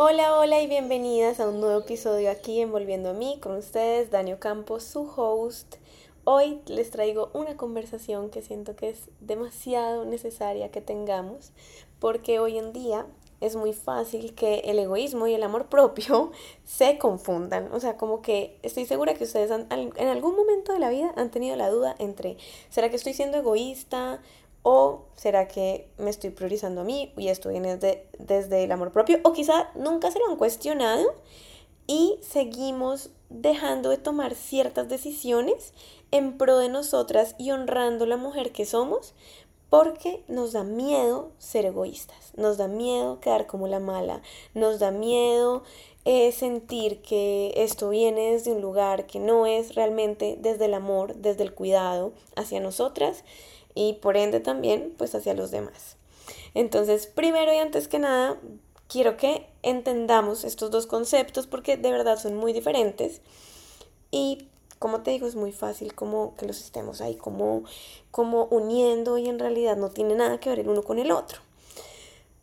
Hola, hola y bienvenidas a un nuevo episodio aquí en Volviendo a mí con ustedes, Daniel Campos, su host. Hoy les traigo una conversación que siento que es demasiado necesaria que tengamos porque hoy en día es muy fácil que el egoísmo y el amor propio se confundan. O sea, como que estoy segura que ustedes en algún momento de la vida han tenido la duda entre, ¿será que estoy siendo egoísta? ¿O será que me estoy priorizando a mí y esto viene desde el amor propio? O quizá nunca se lo han cuestionado y seguimos dejando de tomar ciertas decisiones en pro de nosotras y honrando la mujer que somos porque nos da miedo ser egoístas, nos da miedo quedar como la mala, nos da miedo eh, sentir que esto viene desde un lugar que no es realmente desde el amor, desde el cuidado hacia nosotras y por ende también pues hacia los demás. Entonces, primero y antes que nada, quiero que entendamos estos dos conceptos porque de verdad son muy diferentes y como te digo, es muy fácil como que los estemos ahí como, como uniendo y en realidad no tiene nada que ver el uno con el otro.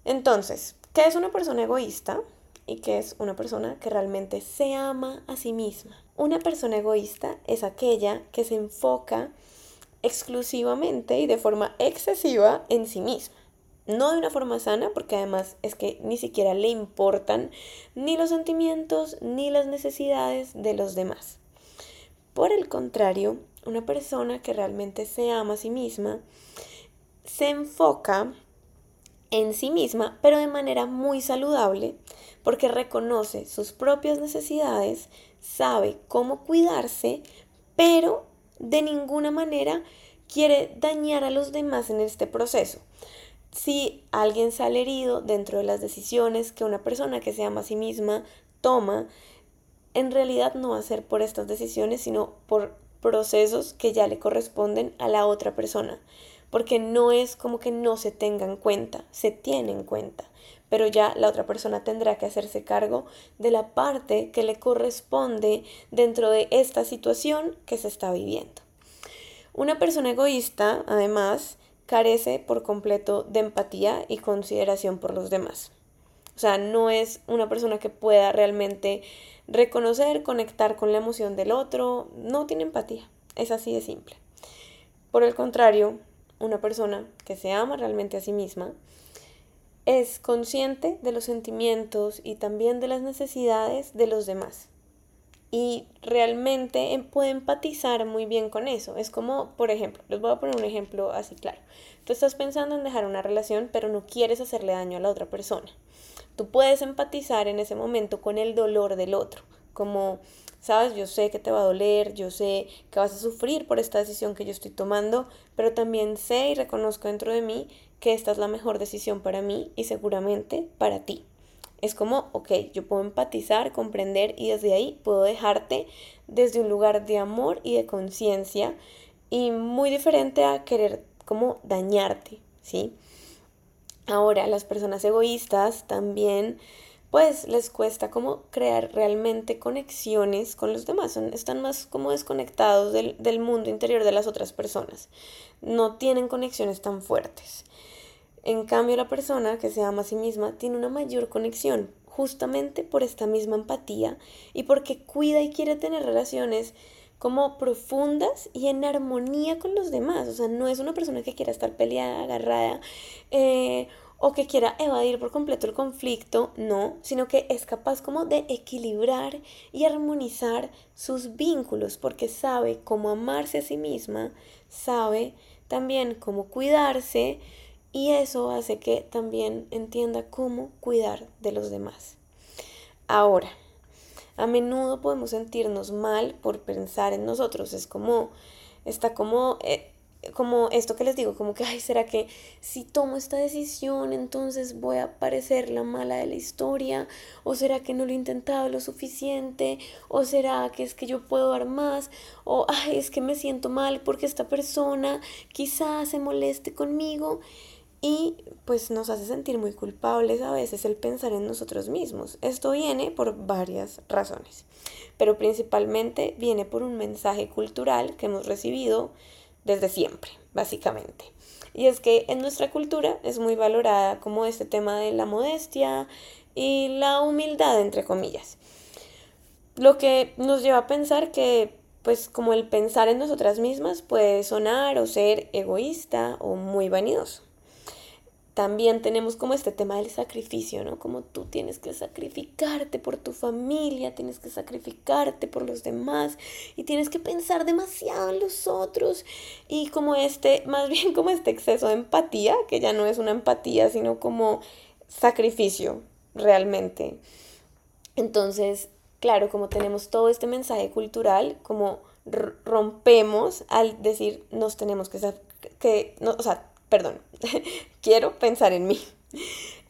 Entonces, ¿qué es una persona egoísta? Y qué es una persona que realmente se ama a sí misma. Una persona egoísta es aquella que se enfoca exclusivamente y de forma excesiva en sí misma. No de una forma sana, porque además es que ni siquiera le importan ni los sentimientos ni las necesidades de los demás. Por el contrario, una persona que realmente se ama a sí misma se enfoca en sí misma, pero de manera muy saludable, porque reconoce sus propias necesidades, sabe cómo cuidarse, pero de ninguna manera quiere dañar a los demás en este proceso. Si alguien sale herido dentro de las decisiones que una persona que se ama a sí misma toma, en realidad no va a ser por estas decisiones, sino por procesos que ya le corresponden a la otra persona. Porque no es como que no se tengan en cuenta, se tiene en cuenta pero ya la otra persona tendrá que hacerse cargo de la parte que le corresponde dentro de esta situación que se está viviendo. Una persona egoísta, además, carece por completo de empatía y consideración por los demás. O sea, no es una persona que pueda realmente reconocer, conectar con la emoción del otro, no tiene empatía, es así de simple. Por el contrario, una persona que se ama realmente a sí misma, es consciente de los sentimientos y también de las necesidades de los demás. Y realmente em, puede empatizar muy bien con eso. Es como, por ejemplo, les voy a poner un ejemplo así claro. Tú estás pensando en dejar una relación, pero no quieres hacerle daño a la otra persona. Tú puedes empatizar en ese momento con el dolor del otro, como, sabes, yo sé que te va a doler, yo sé que vas a sufrir por esta decisión que yo estoy tomando, pero también sé y reconozco dentro de mí que esta es la mejor decisión para mí y seguramente para ti. Es como, ok, yo puedo empatizar, comprender y desde ahí puedo dejarte desde un lugar de amor y de conciencia y muy diferente a querer como dañarte, ¿sí? Ahora, las personas egoístas también pues les cuesta como crear realmente conexiones con los demás, están más como desconectados del, del mundo interior de las otras personas, no tienen conexiones tan fuertes. En cambio, la persona que se ama a sí misma tiene una mayor conexión, justamente por esta misma empatía y porque cuida y quiere tener relaciones como profundas y en armonía con los demás. O sea, no es una persona que quiera estar peleada, agarrada, eh, o que quiera evadir por completo el conflicto, no, sino que es capaz como de equilibrar y armonizar sus vínculos porque sabe cómo amarse a sí misma, sabe también cómo cuidarse, y eso hace que también entienda cómo cuidar de los demás. Ahora, a menudo podemos sentirnos mal por pensar en nosotros. Es como, está como, eh, como esto que les digo, como que, ay, ¿será que si tomo esta decisión entonces voy a parecer la mala de la historia? ¿O será que no lo he intentado lo suficiente? ¿O será que es que yo puedo dar más? ¿O, ay, es que me siento mal porque esta persona quizás se moleste conmigo? y pues nos hace sentir muy culpables a veces el pensar en nosotros mismos. Esto viene por varias razones, pero principalmente viene por un mensaje cultural que hemos recibido desde siempre, básicamente. Y es que en nuestra cultura es muy valorada como este tema de la modestia, y la humildad, entre comillas. Lo que nos lleva a pensar que, pues como el pensar en nosotras mismas puede sonar o ser egoísta o muy vanidoso también tenemos como este tema del sacrificio, ¿no? Como tú tienes que sacrificarte por tu familia, tienes que sacrificarte por los demás y tienes que pensar demasiado en los otros y como este, más bien como este exceso de empatía, que ya no es una empatía, sino como sacrificio realmente. Entonces, claro, como tenemos todo este mensaje cultural, como rompemos al decir nos tenemos que, que no, o sea, perdón, quiero pensar en mí.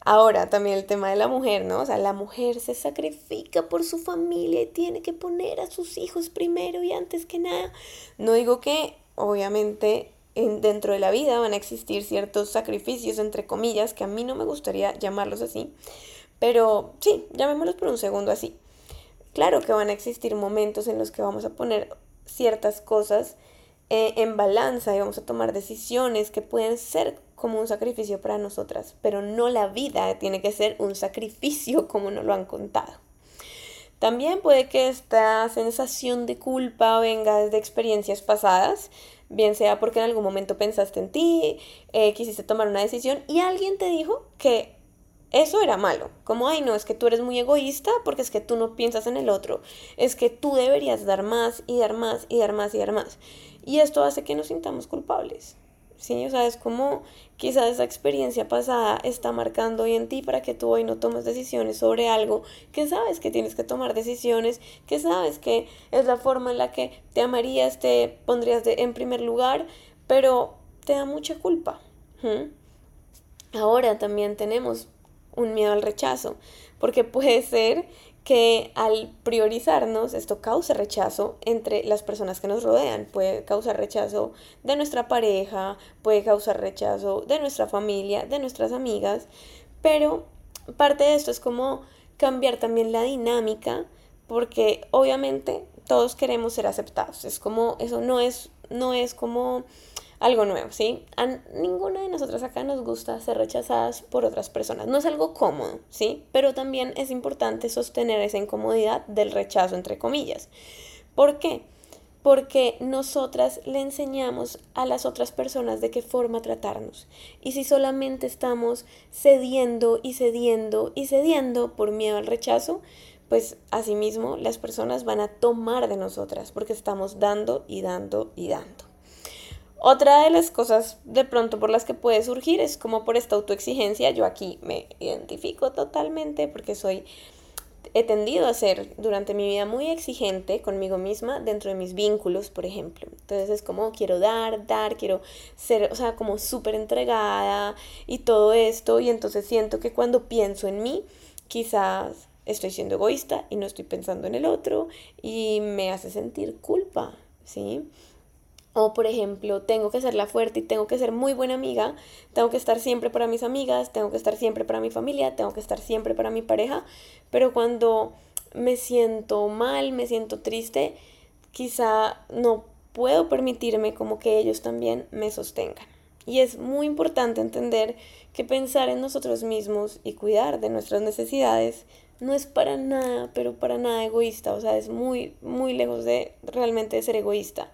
Ahora también el tema de la mujer, ¿no? O sea, la mujer se sacrifica por su familia y tiene que poner a sus hijos primero y antes que nada. No digo que, obviamente, en, dentro de la vida van a existir ciertos sacrificios, entre comillas, que a mí no me gustaría llamarlos así, pero sí, llamémoslos por un segundo así. Claro que van a existir momentos en los que vamos a poner ciertas cosas eh, en balanza y vamos a tomar decisiones que pueden ser como un sacrificio para nosotras, pero no la vida tiene que ser un sacrificio como nos lo han contado. También puede que esta sensación de culpa venga desde experiencias pasadas, bien sea porque en algún momento pensaste en ti, eh, quisiste tomar una decisión y alguien te dijo que eso era malo. Como, ay, no, es que tú eres muy egoísta porque es que tú no piensas en el otro. Es que tú deberías dar más y dar más y dar más y dar más. Y esto hace que nos sintamos culpables. ¿Sí? O sea, es como quizás esa experiencia pasada está marcando hoy en ti para que tú hoy no tomes decisiones sobre algo que sabes que tienes que tomar decisiones, que sabes que es la forma en la que te amarías, te pondrías de, en primer lugar, pero te da mucha culpa. Ahora también tenemos un miedo al rechazo, porque puede ser que al priorizarnos esto causa rechazo entre las personas que nos rodean. Puede causar rechazo de nuestra pareja, puede causar rechazo de nuestra familia, de nuestras amigas, pero parte de esto es como cambiar también la dinámica porque obviamente todos queremos ser aceptados. Es como, eso no es, no es como algo nuevo, ¿sí? A ninguna de nosotras acá nos gusta ser rechazadas por otras personas. No es algo cómodo, ¿sí? Pero también es importante sostener esa incomodidad del rechazo, entre comillas. ¿Por qué? Porque nosotras le enseñamos a las otras personas de qué forma tratarnos. Y si solamente estamos cediendo y cediendo y cediendo por miedo al rechazo, pues asimismo las personas van a tomar de nosotras porque estamos dando y dando y dando. Otra de las cosas de pronto por las que puede surgir es como por esta autoexigencia. Yo aquí me identifico totalmente porque soy, he tendido a ser durante mi vida muy exigente conmigo misma dentro de mis vínculos, por ejemplo. Entonces es como quiero dar, dar, quiero ser, o sea, como súper entregada y todo esto. Y entonces siento que cuando pienso en mí, quizás estoy siendo egoísta y no estoy pensando en el otro y me hace sentir culpa, ¿sí? O por ejemplo, tengo que ser la fuerte y tengo que ser muy buena amiga, tengo que estar siempre para mis amigas, tengo que estar siempre para mi familia, tengo que estar siempre para mi pareja, pero cuando me siento mal, me siento triste, quizá no puedo permitirme como que ellos también me sostengan. Y es muy importante entender que pensar en nosotros mismos y cuidar de nuestras necesidades no es para nada, pero para nada egoísta, o sea, es muy, muy lejos de realmente ser egoísta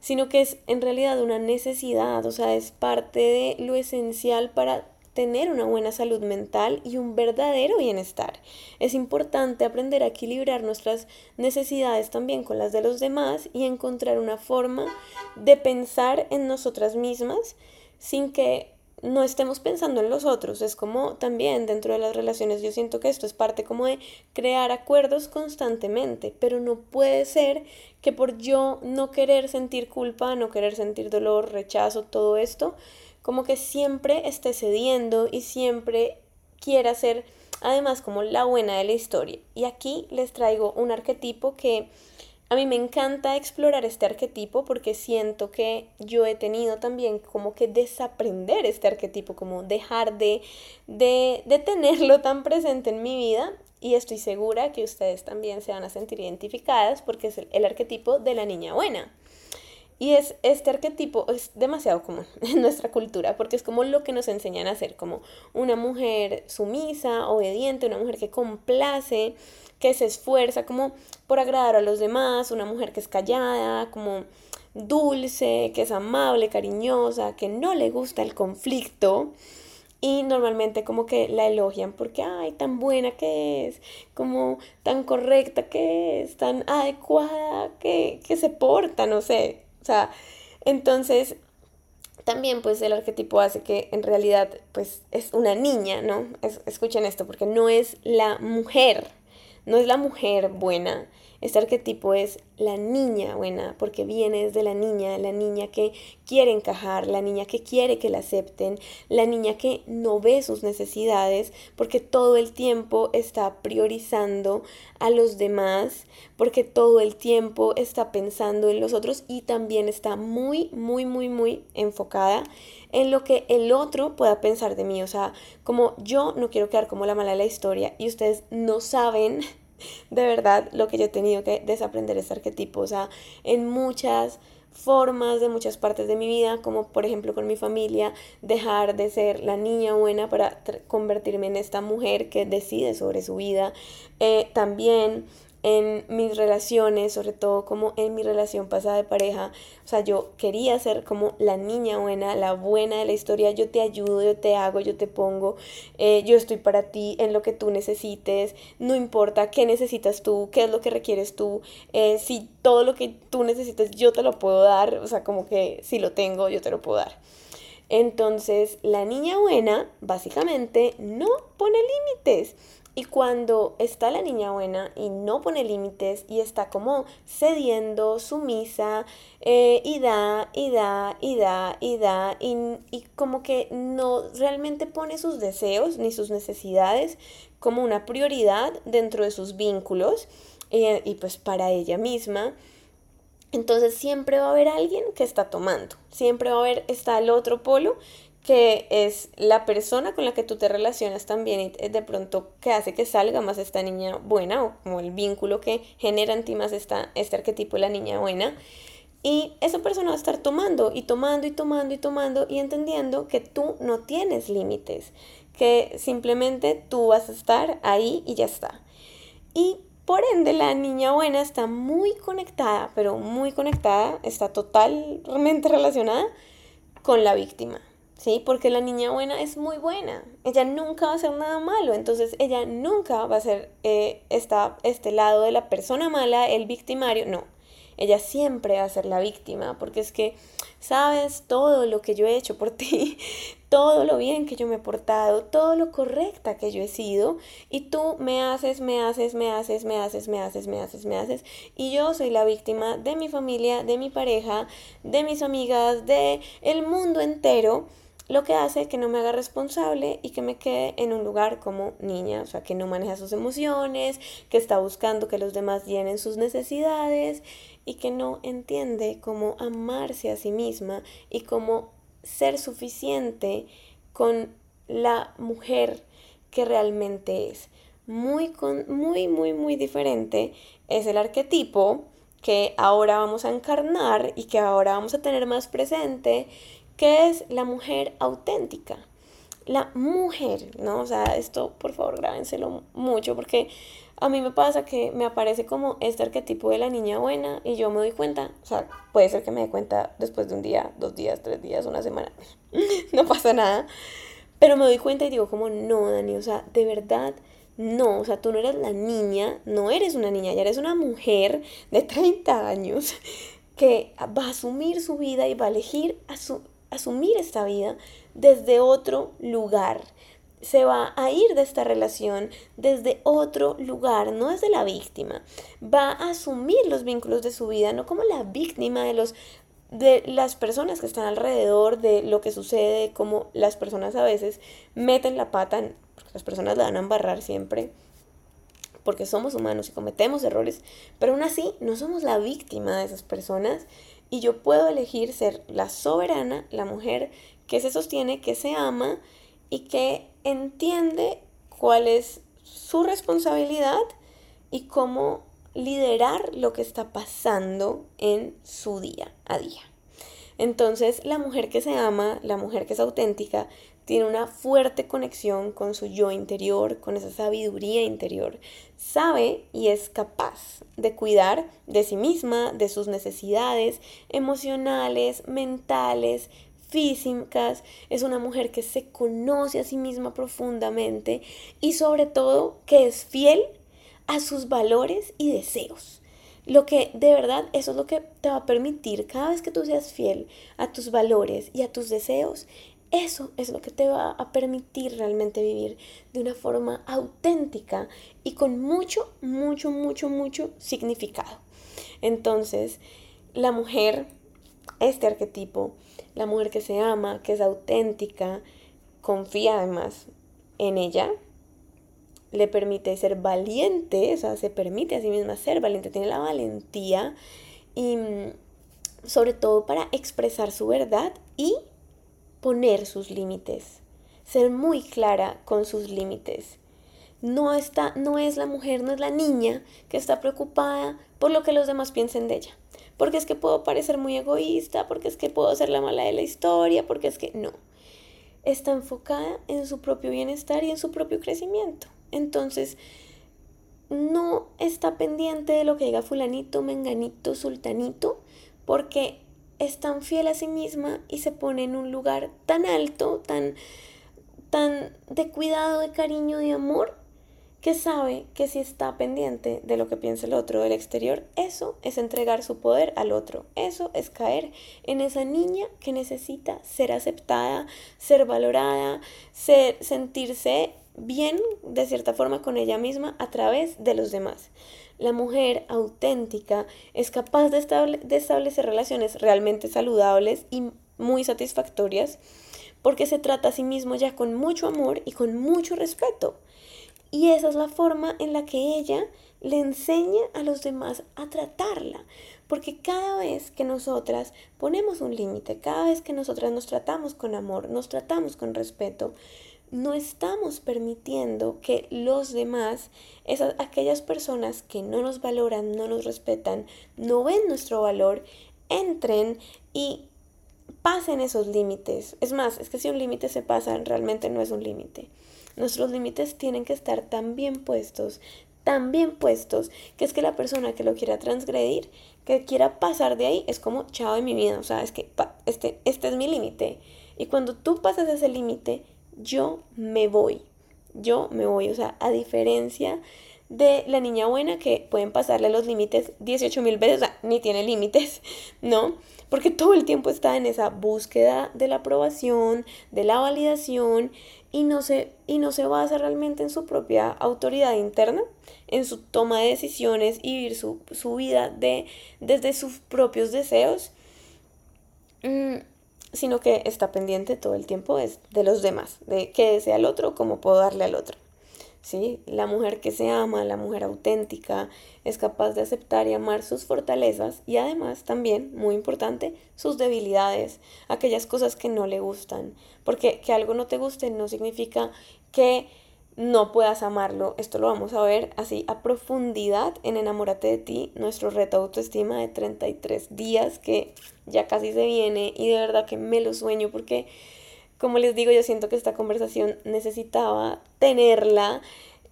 sino que es en realidad una necesidad, o sea, es parte de lo esencial para tener una buena salud mental y un verdadero bienestar. Es importante aprender a equilibrar nuestras necesidades también con las de los demás y encontrar una forma de pensar en nosotras mismas sin que no estemos pensando en los otros. Es como también dentro de las relaciones yo siento que esto es parte como de crear acuerdos constantemente, pero no puede ser que por yo no querer sentir culpa, no querer sentir dolor, rechazo, todo esto, como que siempre esté cediendo y siempre quiera ser además como la buena de la historia. Y aquí les traigo un arquetipo que a mí me encanta explorar este arquetipo porque siento que yo he tenido también como que desaprender este arquetipo, como dejar de, de, de tenerlo tan presente en mi vida y estoy segura que ustedes también se van a sentir identificadas porque es el, el arquetipo de la niña buena. Y es, este arquetipo es demasiado común en nuestra cultura porque es como lo que nos enseñan a ser, como una mujer sumisa, obediente, una mujer que complace, que se esfuerza como por agradar a los demás, una mujer que es callada, como dulce, que es amable, cariñosa, que no le gusta el conflicto. Y normalmente como que la elogian porque, ay, tan buena que es, como tan correcta que es, tan adecuada que, que se porta, no sé. O sea, entonces también pues el arquetipo hace que en realidad pues es una niña, ¿no? escuchen esto, porque no es la mujer, no es la mujer buena, este arquetipo es la niña buena, porque viene de la niña, la niña que quiere encajar, la niña que quiere que la acepten, la niña que no ve sus necesidades, porque todo el tiempo está priorizando a los demás, porque todo el tiempo está pensando en los otros y también está muy, muy, muy, muy enfocada en lo que el otro pueda pensar de mí. O sea, como yo no quiero quedar como la mala de la historia y ustedes no saben de verdad lo que yo he tenido que desaprender este arquetipo, o sea, en muchas formas de muchas partes de mi vida, como por ejemplo con mi familia, dejar de ser la niña buena para convertirme en esta mujer que decide sobre su vida. Eh, también en mis relaciones, sobre todo como en mi relación pasada de pareja. O sea, yo quería ser como la niña buena, la buena de la historia. Yo te ayudo, yo te hago, yo te pongo, eh, yo estoy para ti en lo que tú necesites. No importa qué necesitas tú, qué es lo que requieres tú. Eh, si todo lo que tú necesites yo te lo puedo dar. O sea, como que si lo tengo, yo te lo puedo dar. Entonces, la niña buena básicamente no pone límites. Y cuando está la niña buena y no pone límites y está como cediendo, sumisa, eh, y da, y da, y da, y da, y, y como que no realmente pone sus deseos ni sus necesidades como una prioridad dentro de sus vínculos eh, y pues para ella misma. Entonces siempre va a haber alguien que está tomando, siempre va a haber, está el otro polo que es la persona con la que tú te relacionas también y de pronto que hace que salga más esta niña buena o como el vínculo que genera en ti más esta, este arquetipo de la niña buena. Y esa persona va a estar tomando y tomando y tomando y tomando y entendiendo que tú no tienes límites, que simplemente tú vas a estar ahí y ya está. Y por ende la niña buena está muy conectada, pero muy conectada, está totalmente relacionada con la víctima. ¿Sí? Porque la niña buena es muy buena, ella nunca va a hacer nada malo, entonces ella nunca va a ser eh, este lado de la persona mala, el victimario, no, ella siempre va a ser la víctima, porque es que sabes todo lo que yo he hecho por ti, todo lo bien que yo me he portado, todo lo correcta que yo he sido, y tú me haces, me haces, me haces, me haces, me haces, me haces, me haces, y yo soy la víctima de mi familia, de mi pareja, de mis amigas, de el mundo entero lo que hace que no me haga responsable y que me quede en un lugar como niña, o sea, que no maneja sus emociones, que está buscando que los demás llenen sus necesidades y que no entiende cómo amarse a sí misma y cómo ser suficiente con la mujer que realmente es. Muy, muy, muy, muy diferente es el arquetipo que ahora vamos a encarnar y que ahora vamos a tener más presente ¿Qué es la mujer auténtica? La mujer, ¿no? O sea, esto por favor grábenselo mucho porque a mí me pasa que me aparece como este arquetipo de la niña buena y yo me doy cuenta, o sea, puede ser que me dé cuenta después de un día, dos días, tres días, una semana, no pasa nada, pero me doy cuenta y digo como, no, Dani, o sea, de verdad, no, o sea, tú no eres la niña, no eres una niña, ya eres una mujer de 30 años que va a asumir su vida y va a elegir a su asumir esta vida desde otro lugar. Se va a ir de esta relación desde otro lugar, no desde la víctima. Va a asumir los vínculos de su vida, no como la víctima de los de las personas que están alrededor, de lo que sucede, como las personas a veces meten la pata, porque las personas la van a embarrar siempre, porque somos humanos y cometemos errores, pero aún así no somos la víctima de esas personas y yo puedo elegir ser la soberana, la mujer que se sostiene, que se ama y que entiende cuál es su responsabilidad y cómo liderar lo que está pasando en su día a día. Entonces, la mujer que se ama, la mujer que es auténtica, tiene una fuerte conexión con su yo interior, con esa sabiduría interior. Sabe y es capaz de cuidar de sí misma, de sus necesidades emocionales, mentales, físicas. Es una mujer que se conoce a sí misma profundamente y sobre todo que es fiel a sus valores y deseos. Lo que de verdad eso es lo que te va a permitir cada vez que tú seas fiel a tus valores y a tus deseos, eso es lo que te va a permitir realmente vivir de una forma auténtica y con mucho, mucho, mucho, mucho significado. Entonces, la mujer, este arquetipo, la mujer que se ama, que es auténtica, confía además en ella, le permite ser valiente, o sea, se permite a sí misma ser valiente, tiene la valentía y mm, sobre todo para expresar su verdad y poner sus límites, ser muy clara con sus límites. No, está, no es la mujer, no es la niña que está preocupada por lo que los demás piensen de ella. Porque es que puedo parecer muy egoísta, porque es que puedo ser la mala de la historia, porque es que no. Está enfocada en su propio bienestar y en su propio crecimiento. Entonces, no está pendiente de lo que diga fulanito, menganito, sultanito, porque es tan fiel a sí misma y se pone en un lugar tan alto, tan, tan de cuidado, de cariño, de amor, que sabe que si está pendiente de lo que piensa el otro del exterior, eso es entregar su poder al otro. Eso es caer en esa niña que necesita ser aceptada, ser valorada, ser, sentirse bien de cierta forma con ella misma a través de los demás. La mujer auténtica es capaz de, establecer relaciones realmente saludables y muy satisfactorias porque se trata a sí mismo ya con mucho amor y con mucho respeto. Y esa es la forma en la que ella le enseña a los demás a tratarla. Porque cada vez que nosotras ponemos un límite, cada vez que nosotras nos tratamos con amor, nos tratamos con respeto, no estamos permitiendo que los demás, esas, aquellas personas que no nos valoran, no nos respetan, no ven nuestro valor, entren y pasen esos límites. Es más, es que si un límite se pasa, realmente no es un límite. Nuestros límites tienen que estar tan bien puestos, tan bien puestos, que es que la persona que lo quiera transgredir, que quiera pasar de ahí, es como chao de mi vida. O sea, es que este, este es mi límite. Y cuando tú pasas ese límite, yo me voy, yo me voy, o sea, a diferencia de la niña buena que pueden pasarle los límites 18 mil veces, o sea, ni tiene límites, ¿no? Porque todo el tiempo está en esa búsqueda de la aprobación, de la validación y no se, y no se basa realmente en su propia autoridad interna, en su toma de decisiones y vivir su, vida de, desde sus propios deseos. Mm, sino que está pendiente todo el tiempo es de los demás, de qué desea el otro, cómo puedo darle al otro. ¿Sí? La mujer que se ama, la mujer auténtica, es capaz de aceptar y amar sus fortalezas y además también, muy importante, sus debilidades, aquellas cosas que no le gustan. Porque que algo no te guste no significa que no puedas amarlo. Esto lo vamos a ver así a profundidad en Enamórate de ti, nuestro reto autoestima de 33 días que ya casi se viene y de verdad que me lo sueño porque, como les digo, yo siento que esta conversación necesitaba tenerla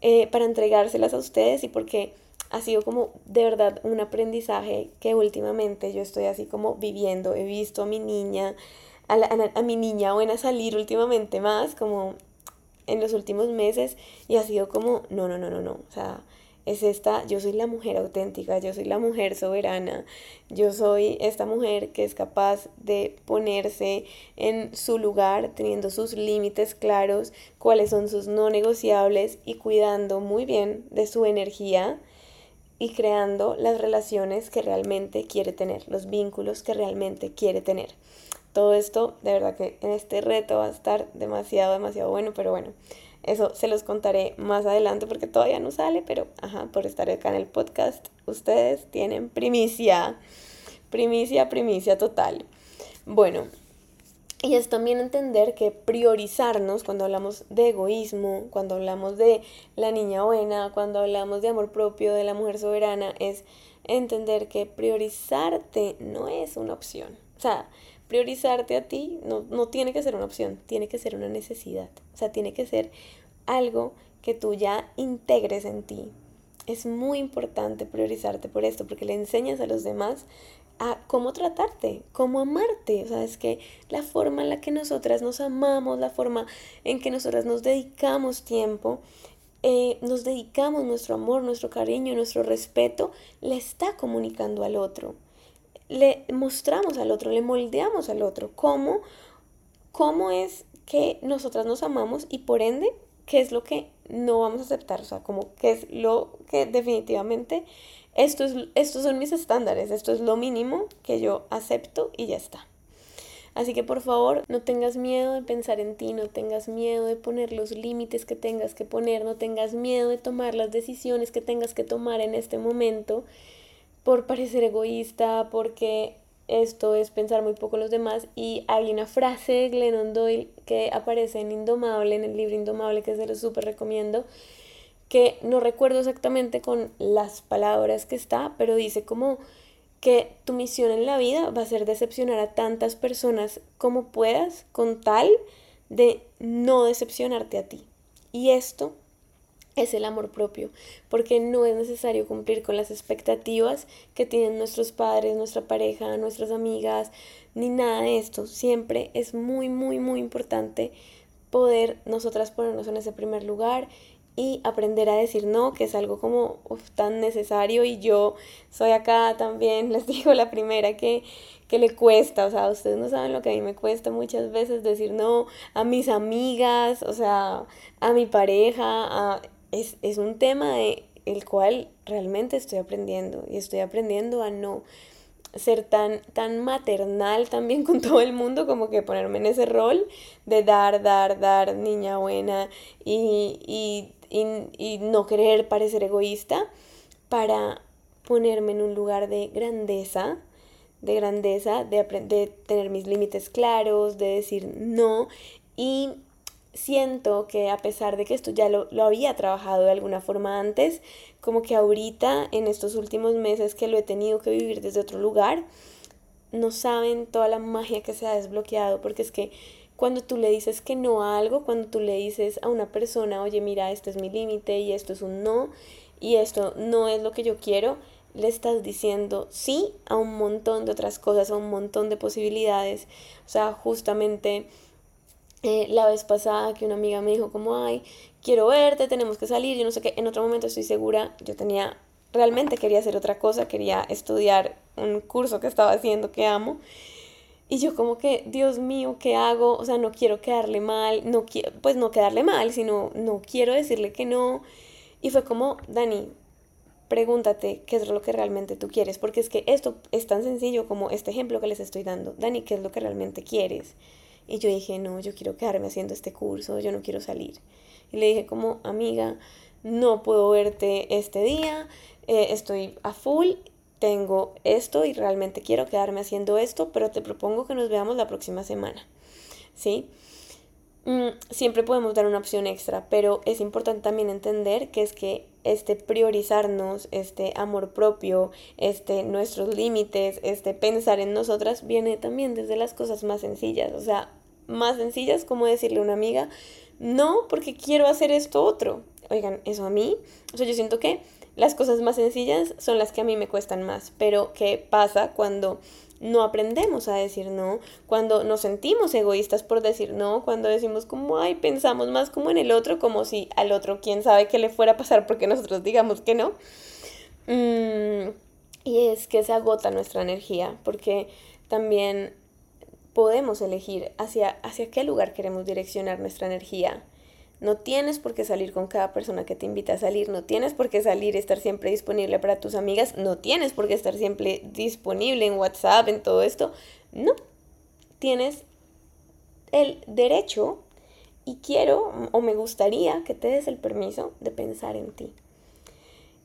eh, para entregárselas a ustedes y porque ha sido como de verdad un aprendizaje que últimamente yo estoy así como viviendo. He visto a mi niña, a, a mi niña buena salir últimamente más, como en los últimos meses y ha sido como, no, no, no, no, no, o sea, es esta, yo soy la mujer auténtica, yo soy la mujer soberana, yo soy esta mujer que es capaz de ponerse en su lugar, teniendo sus límites claros, cuáles son sus no negociables y cuidando muy bien de su energía y creando las relaciones que realmente quiere tener, los vínculos que realmente quiere tener todo esto, de verdad que en este reto va a estar demasiado, demasiado bueno, pero bueno, eso se los contaré más adelante porque todavía no sale, pero ajá, por estar acá en el podcast, ustedes tienen primicia, primicia, primicia total. Bueno, Y es también entender que priorizarnos cuando hablamos de egoísmo, cuando hablamos de la niña buena, cuando hablamos de amor propio, de la mujer soberana, es entender que priorizarte no es una opción. O sea, priorizarte a ti no, no tiene que ser una opción, tiene que ser una necesidad. O sea, tiene que ser algo que tú ya integres en ti. Es muy importante priorizarte por esto, porque le enseñas a los demás a cómo tratarte, cómo amarte. O sea, es que la forma en la que nosotras nos amamos, la forma en que nosotras nos dedicamos tiempo, eh, nos dedicamos nuestro amor, nuestro cariño, nuestro respeto, le está comunicando al otro. Le mostramos al otro, le moldeamos al otro cómo, cómo es que nosotras nos amamos y por ende, qué es lo que no vamos a aceptar. O sea, como qué es lo que definitivamente esto es, estos son mis estándares, esto es lo mínimo que yo acepto y ya está. Así que por favor, no tengas miedo de pensar en ti, no tengas miedo de poner los límites que tengas que poner, no tengas miedo de tomar las decisiones que tengas que tomar en este momento por parecer egoísta, porque esto es pensar muy poco en los demás. Y hay una frase de Glennon Doyle que aparece en Indomable, en el libro Indomable, que se lo súper recomiendo, que no recuerdo exactamente con las palabras que está, pero dice como que tu misión en la vida va a ser decepcionar a tantas personas como puedas con tal de no decepcionarte a ti. Y esto es el amor propio, porque no es necesario cumplir con las expectativas que tienen nuestros padres, nuestra pareja, nuestras amigas, ni nada de esto. Siempre es muy, muy, muy importante poder nosotras ponernos en ese primer lugar y aprender a decir no, que es algo como tan necesario y yo soy acá también, les digo, la primera que, que le cuesta, o sea, ustedes no saben lo que a mí me cuesta muchas veces decir no a mis amigas, o sea, a mi pareja, es, es un tema de el cual realmente estoy aprendiendo y estoy aprendiendo a no ser tan, tan maternal también con todo el mundo, como que ponerme en ese rol de dar, dar, dar, niña buena y, y y, no querer parecer egoísta para ponerme en un lugar de grandeza, de grandeza, de, de tener mis límites claros, de decir no y siento que a pesar de que esto ya lo, lo, había trabajado de alguna forma antes, como que ahorita, en estos últimos meses que lo he tenido que vivir desde otro lugar, no saben toda la magia que se ha desbloqueado, porque es que cuando tú le dices que no a algo, cuando tú le dices a una persona, oye, mira, este es mi límite y esto es un no y esto no es lo que yo quiero, le estás diciendo sí a un montón de otras cosas, a un montón de posibilidades. O sea, justamente eh, la vez pasada que una amiga me dijo como, ay, quiero verte, tenemos que salir, yo no sé qué, en otro momento estoy segura, yo tenía, realmente quería hacer otra cosa, quería estudiar un curso que estaba haciendo que amo. Y yo como que, Dios mío, ¿qué hago? O sea, no quiero quedarle mal, no quiero, pues no quedarle mal, sino no quiero decirle que no. Y fue como, Dani, pregúntate qué es lo que realmente tú quieres, porque es que esto es tan sencillo como este ejemplo que les estoy dando. Dani, ¿qué es lo que realmente quieres? Y yo dije, no, yo quiero quedarme haciendo este curso, yo no quiero salir. Y le dije como, amiga, no puedo verte este día, eh, estoy a full tengo esto y realmente quiero quedarme haciendo esto, pero te propongo que nos veamos la próxima semana. ¿Sí? Mm, siempre podemos dar una opción extra, pero es importante también entender que es que este priorizarnos, este amor propio, este nuestros límites, este pensar en nosotras viene también desde las cosas más sencillas, o sea, más sencillas como decirle a una amiga, no, porque quiero hacer esto otro. Oigan, eso a mí, o sea, yo siento que las cosas más sencillas son las que a mí me cuestan más, pero ¿qué pasa cuando no aprendemos a decir no, cuando nos sentimos egoístas por decir no, cuando decimos como, ay, pensamos más como en el otro, como si al otro quién sabe qué le fuera a pasar porque nosotros digamos que no. Mm, y es que se agota nuestra energía, porque también podemos elegir hacia, hacia qué lugar queremos direccionar nuestra energía. No tienes por qué salir con cada persona que te invita a salir, no tienes por qué salir estar siempre disponible para tus amigas, no tienes por qué estar siempre disponible en WhatsApp, en todo esto. No, tienes el derecho y quiero o me gustaría que te des el permiso de pensar en ti.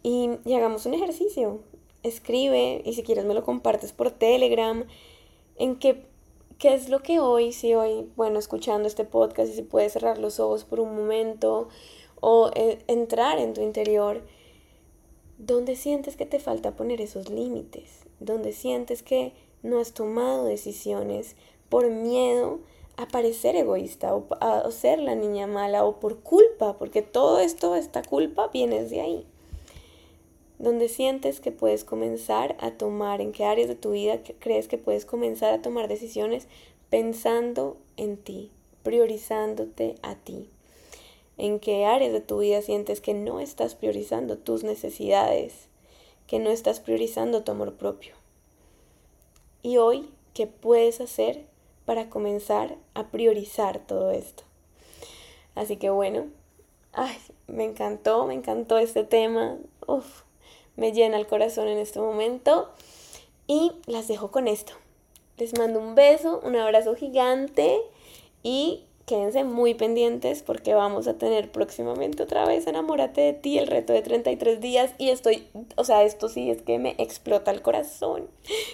Y, y hagamos un ejercicio. Escribe y si quieres me lo compartes por Telegram. En qué ¿qué es lo que hoy, si hoy, bueno, escuchando este podcast y si puedes cerrar los ojos por un momento o eh, entrar en tu interior, ¿dónde sientes que te falta poner esos límites? ¿Dónde sientes que no has tomado decisiones por miedo a parecer egoísta o a ser la niña mala o por culpa, porque todo esto, esta culpa viene de ahí. Donde sientes que puedes comenzar a tomar, en qué áreas de tu vida crees que puedes comenzar a tomar decisiones pensando en ti, priorizándote a ti. En qué áreas de tu vida sientes que no estás priorizando tus necesidades, que no estás priorizando tu amor propio. Y hoy, ¿qué puedes hacer para comenzar a priorizar todo esto? Así que bueno, ay, me encantó, me encantó este tema. Uf, me llena el corazón en este momento. Y las dejo con esto. Les mando un beso, un abrazo gigante y quédense muy pendientes porque vamos a tener próximamente otra vez Enamórate de ti, el reto de 33 días y estoy, o sea, esto sí es que me explota el corazón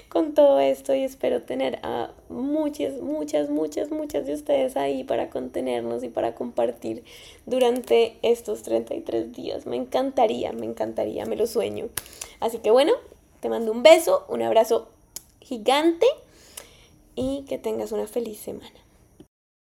con todo esto y espero tener a muchas, muchas, muchas, muchas de ustedes ahí para contenernos y para compartir durante estos 33 días. Me encantaría, me encantaría, me lo sueño. Así que bueno, te mando un beso, un abrazo gigante y que tengas una feliz semana.